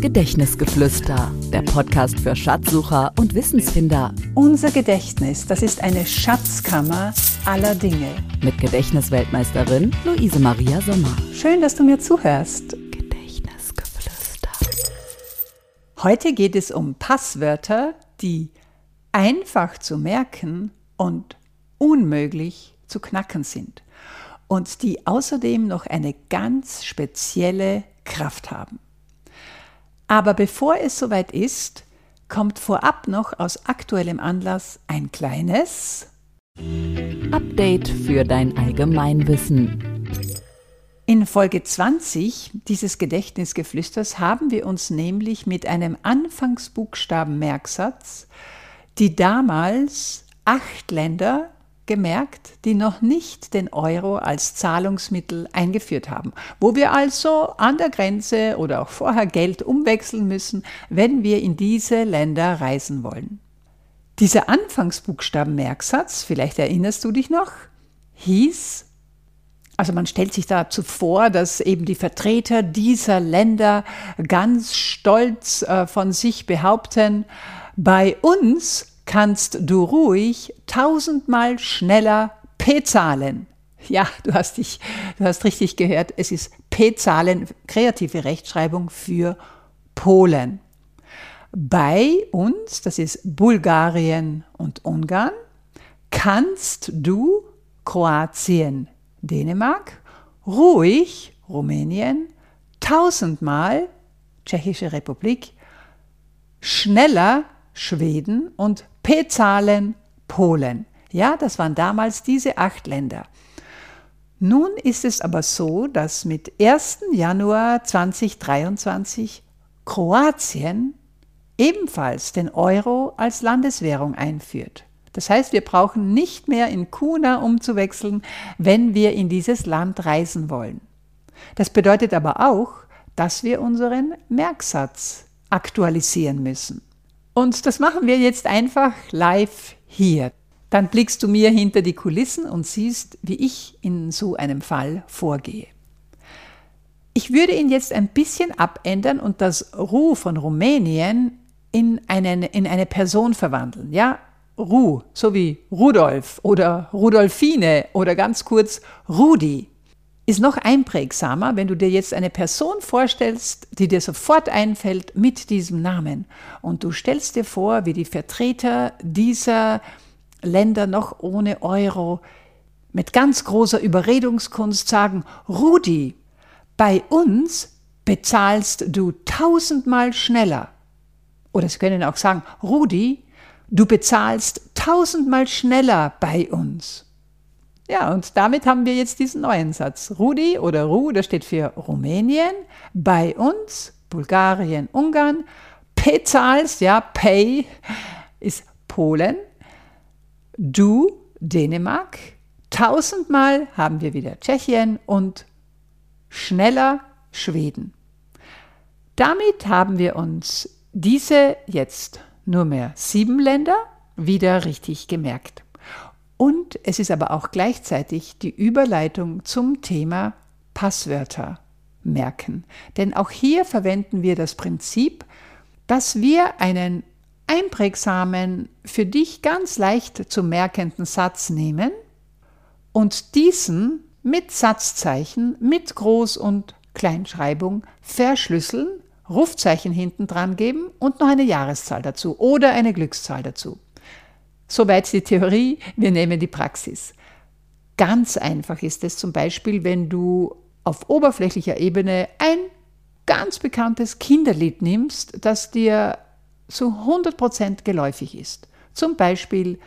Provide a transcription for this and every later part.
Gedächtnisgeflüster, der Podcast für Schatzsucher und Wissensfinder. Unser Gedächtnis, das ist eine Schatzkammer aller Dinge. Mit Gedächtnisweltmeisterin Luise Maria Sommer. Schön, dass du mir zuhörst. Gedächtnisgeflüster. Heute geht es um Passwörter, die einfach zu merken und unmöglich zu knacken sind und die außerdem noch eine ganz spezielle Kraft haben. Aber bevor es soweit ist, kommt vorab noch aus aktuellem Anlass ein kleines Update für dein Allgemeinwissen. In Folge 20 dieses Gedächtnisgeflüsters haben wir uns nämlich mit einem Anfangsbuchstaben-Merksatz die damals acht Länder gemerkt, die noch nicht den Euro als Zahlungsmittel eingeführt haben, wo wir also an der Grenze oder auch vorher Geld umwechseln müssen, wenn wir in diese Länder reisen wollen. Dieser Anfangsbuchstaben-Merksatz, vielleicht erinnerst du dich noch, hieß, also man stellt sich dazu vor, dass eben die Vertreter dieser Länder ganz stolz äh, von sich behaupten, bei uns kannst du ruhig tausendmal schneller P zahlen. Ja, du hast dich, du hast richtig gehört. Es ist P zahlen, kreative Rechtschreibung für Polen. Bei uns, das ist Bulgarien und Ungarn, kannst du Kroatien, Dänemark, ruhig Rumänien, tausendmal Tschechische Republik, schneller Schweden und P-Zahlen Polen. Ja, das waren damals diese acht Länder. Nun ist es aber so, dass mit 1. Januar 2023 Kroatien ebenfalls den Euro als Landeswährung einführt. Das heißt, wir brauchen nicht mehr in Kuna umzuwechseln, wenn wir in dieses Land reisen wollen. Das bedeutet aber auch, dass wir unseren Merksatz aktualisieren müssen. Und das machen wir jetzt einfach live hier. Dann blickst du mir hinter die Kulissen und siehst, wie ich in so einem Fall vorgehe. Ich würde ihn jetzt ein bisschen abändern und das Ru von Rumänien in, einen, in eine Person verwandeln. Ja, Ru, so wie Rudolf oder Rudolfine oder ganz kurz Rudi ist noch einprägsamer, wenn du dir jetzt eine Person vorstellst, die dir sofort einfällt mit diesem Namen. Und du stellst dir vor, wie die Vertreter dieser Länder noch ohne Euro mit ganz großer Überredungskunst sagen, Rudi, bei uns bezahlst du tausendmal schneller. Oder sie können auch sagen, Rudi, du bezahlst tausendmal schneller bei uns. Ja, und damit haben wir jetzt diesen neuen Satz. Rudi oder Ru, das steht für Rumänien, bei uns, Bulgarien, Ungarn, Pezals, ja, Pay ist Polen, du, Dänemark, tausendmal haben wir wieder Tschechien und schneller Schweden. Damit haben wir uns diese jetzt nur mehr sieben Länder wieder richtig gemerkt. Und es ist aber auch gleichzeitig die Überleitung zum Thema Passwörter merken. Denn auch hier verwenden wir das Prinzip, dass wir einen einprägsamen, für dich ganz leicht zu merkenden Satz nehmen und diesen mit Satzzeichen, mit Groß- und Kleinschreibung verschlüsseln, Rufzeichen hinten dran geben und noch eine Jahreszahl dazu oder eine Glückszahl dazu. Soweit die Theorie, wir nehmen die Praxis. Ganz einfach ist es zum Beispiel, wenn du auf oberflächlicher Ebene ein ganz bekanntes Kinderlied nimmst, das dir zu 100% geläufig ist. Zum Beispiel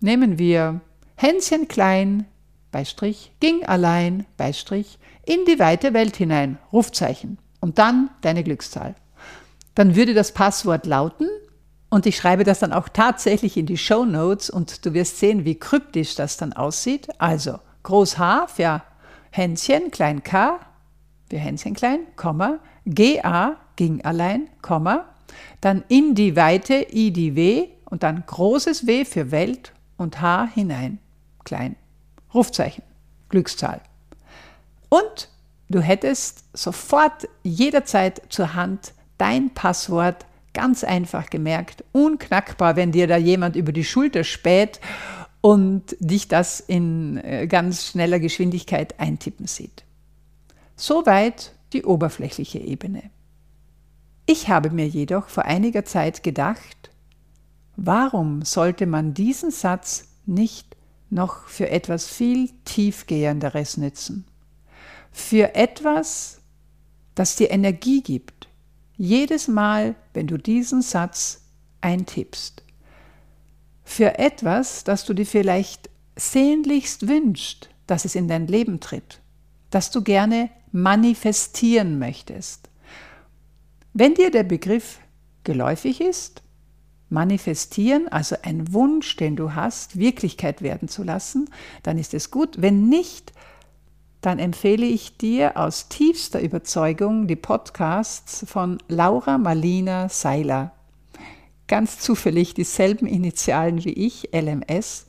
nehmen wir Hänschen klein, Beistrich, ging allein, Beistrich, in die weite Welt hinein, Rufzeichen und dann deine Glückszahl. Dann würde das Passwort lauten und ich schreibe das dann auch tatsächlich in die Show Notes und du wirst sehen, wie kryptisch das dann aussieht. Also Groß H für Hänschen, klein K für Hänschen klein, Komma, GA ging allein, Komma, dann in die Weite I die W und dann großes W für Welt und H hinein, klein. Rufzeichen, Glückszahl. Und du hättest sofort jederzeit zur Hand dein Passwort ganz einfach gemerkt, unknackbar, wenn dir da jemand über die Schulter späht und dich das in äh, ganz schneller Geschwindigkeit eintippen sieht. Soweit die oberflächliche Ebene. Ich habe mir jedoch vor einiger Zeit gedacht, warum sollte man diesen Satz nicht noch für etwas viel tiefgehenderes nützen? Für etwas, das dir Energie gibt. Jedes Mal, wenn du diesen Satz eintippst. Für etwas, das du dir vielleicht sehnlichst wünschst, dass es in dein Leben tritt, das du gerne manifestieren möchtest. Wenn dir der Begriff geläufig ist, manifestieren, also ein Wunsch, den du hast, Wirklichkeit werden zu lassen, dann ist es gut. Wenn nicht, dann empfehle ich dir aus tiefster Überzeugung die Podcasts von Laura Marlina Seiler. Ganz zufällig dieselben Initialen wie ich, LMS,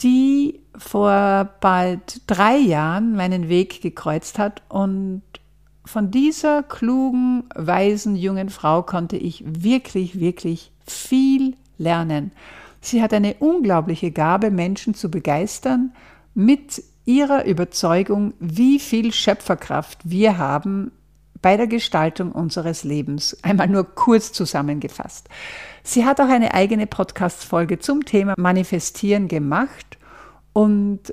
die vor bald drei Jahren meinen Weg gekreuzt hat und von dieser klugen, weisen jungen Frau konnte ich wirklich, wirklich viel lernen. Sie hat eine unglaubliche Gabe, Menschen zu begeistern mit ihrer Überzeugung, wie viel Schöpferkraft wir haben bei der Gestaltung unseres Lebens. Einmal nur kurz zusammengefasst. Sie hat auch eine eigene Podcast-Folge zum Thema Manifestieren gemacht und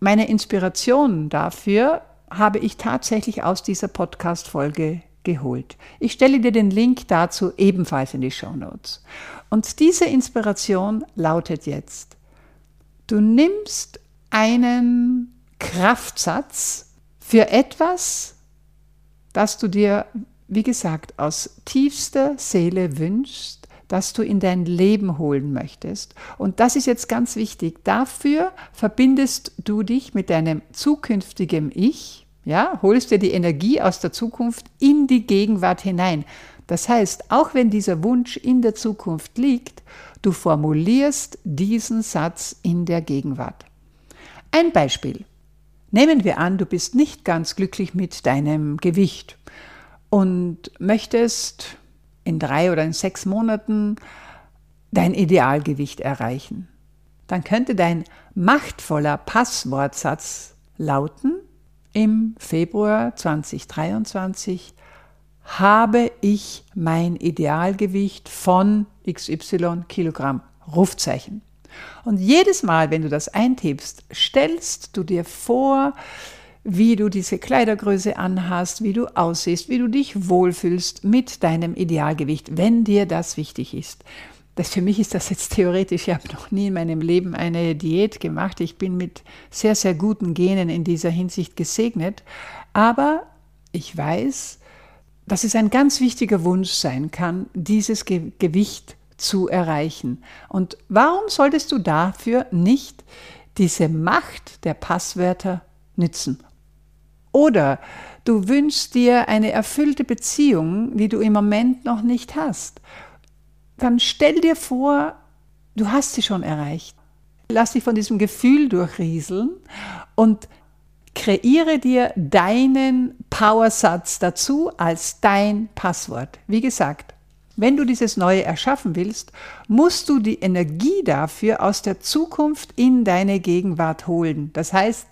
meine Inspiration dafür habe ich tatsächlich aus dieser Podcast-Folge geholt. Ich stelle dir den Link dazu ebenfalls in die Show Notes. Und diese Inspiration lautet jetzt, du nimmst einen Kraftsatz für etwas, das du dir, wie gesagt, aus tiefster Seele wünschst, das du in dein Leben holen möchtest. Und das ist jetzt ganz wichtig. Dafür verbindest du dich mit deinem zukünftigen Ich, ja, holst dir die Energie aus der Zukunft in die Gegenwart hinein. Das heißt, auch wenn dieser Wunsch in der Zukunft liegt, du formulierst diesen Satz in der Gegenwart. Ein Beispiel. Nehmen wir an, du bist nicht ganz glücklich mit deinem Gewicht und möchtest in drei oder in sechs Monaten dein Idealgewicht erreichen. Dann könnte dein machtvoller Passwortsatz lauten, im Februar 2023 habe ich mein Idealgewicht von XY Kilogramm. Rufzeichen. Und jedes Mal, wenn du das eintippst, stellst du dir vor, wie du diese Kleidergröße anhast, wie du aussiehst, wie du dich wohlfühlst mit deinem Idealgewicht, wenn dir das wichtig ist. Das für mich ist das jetzt theoretisch. Ich habe noch nie in meinem Leben eine Diät gemacht. Ich bin mit sehr, sehr guten Genen in dieser Hinsicht gesegnet. Aber ich weiß, dass es ein ganz wichtiger Wunsch sein kann, dieses Ge Gewicht zu erreichen. Und warum solltest du dafür nicht diese Macht der Passwörter nützen oder du wünschst dir eine erfüllte Beziehung, die du im Moment noch nicht hast. Dann stell dir vor, du hast sie schon erreicht. Lass dich von diesem Gefühl durchrieseln und kreiere dir deinen Powersatz dazu als dein Passwort. Wie gesagt, wenn du dieses Neue erschaffen willst, musst du die Energie dafür aus der Zukunft in deine Gegenwart holen. Das heißt,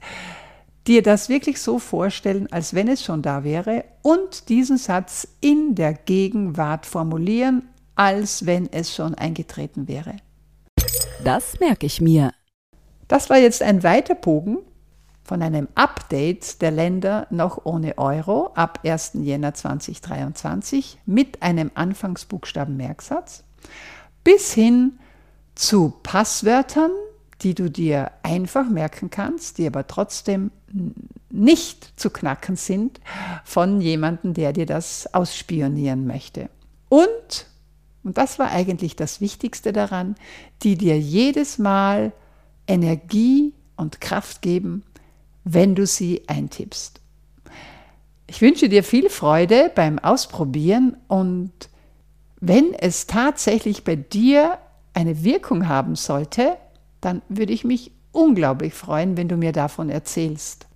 dir das wirklich so vorstellen, als wenn es schon da wäre und diesen Satz in der Gegenwart formulieren, als wenn es schon eingetreten wäre. Das merke ich mir. Das war jetzt ein weiter Bogen von einem Update der Länder noch ohne Euro ab 1. Jänner 2023 mit einem Anfangsbuchstaben Merksatz bis hin zu Passwörtern, die du dir einfach merken kannst, die aber trotzdem nicht zu knacken sind von jemandem, der dir das ausspionieren möchte. Und, und das war eigentlich das Wichtigste daran, die dir jedes Mal Energie und Kraft geben, wenn du sie eintippst. Ich wünsche dir viel Freude beim Ausprobieren und wenn es tatsächlich bei dir eine Wirkung haben sollte, dann würde ich mich unglaublich freuen, wenn du mir davon erzählst.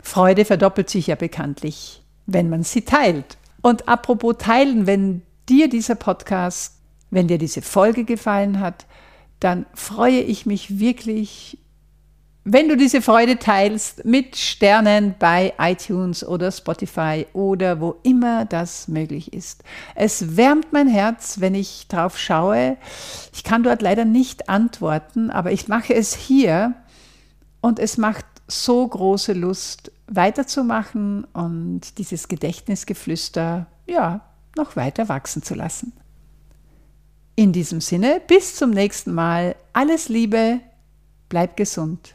Freude verdoppelt sich ja bekanntlich, wenn man sie teilt. Und apropos teilen, wenn dir dieser Podcast, wenn dir diese Folge gefallen hat, dann freue ich mich wirklich wenn du diese Freude teilst mit Sternen bei iTunes oder Spotify oder wo immer das möglich ist. Es wärmt mein Herz, wenn ich drauf schaue. Ich kann dort leider nicht antworten, aber ich mache es hier und es macht so große Lust weiterzumachen und dieses Gedächtnisgeflüster ja noch weiter wachsen zu lassen. In diesem Sinne, bis zum nächsten Mal. Alles Liebe, bleib gesund.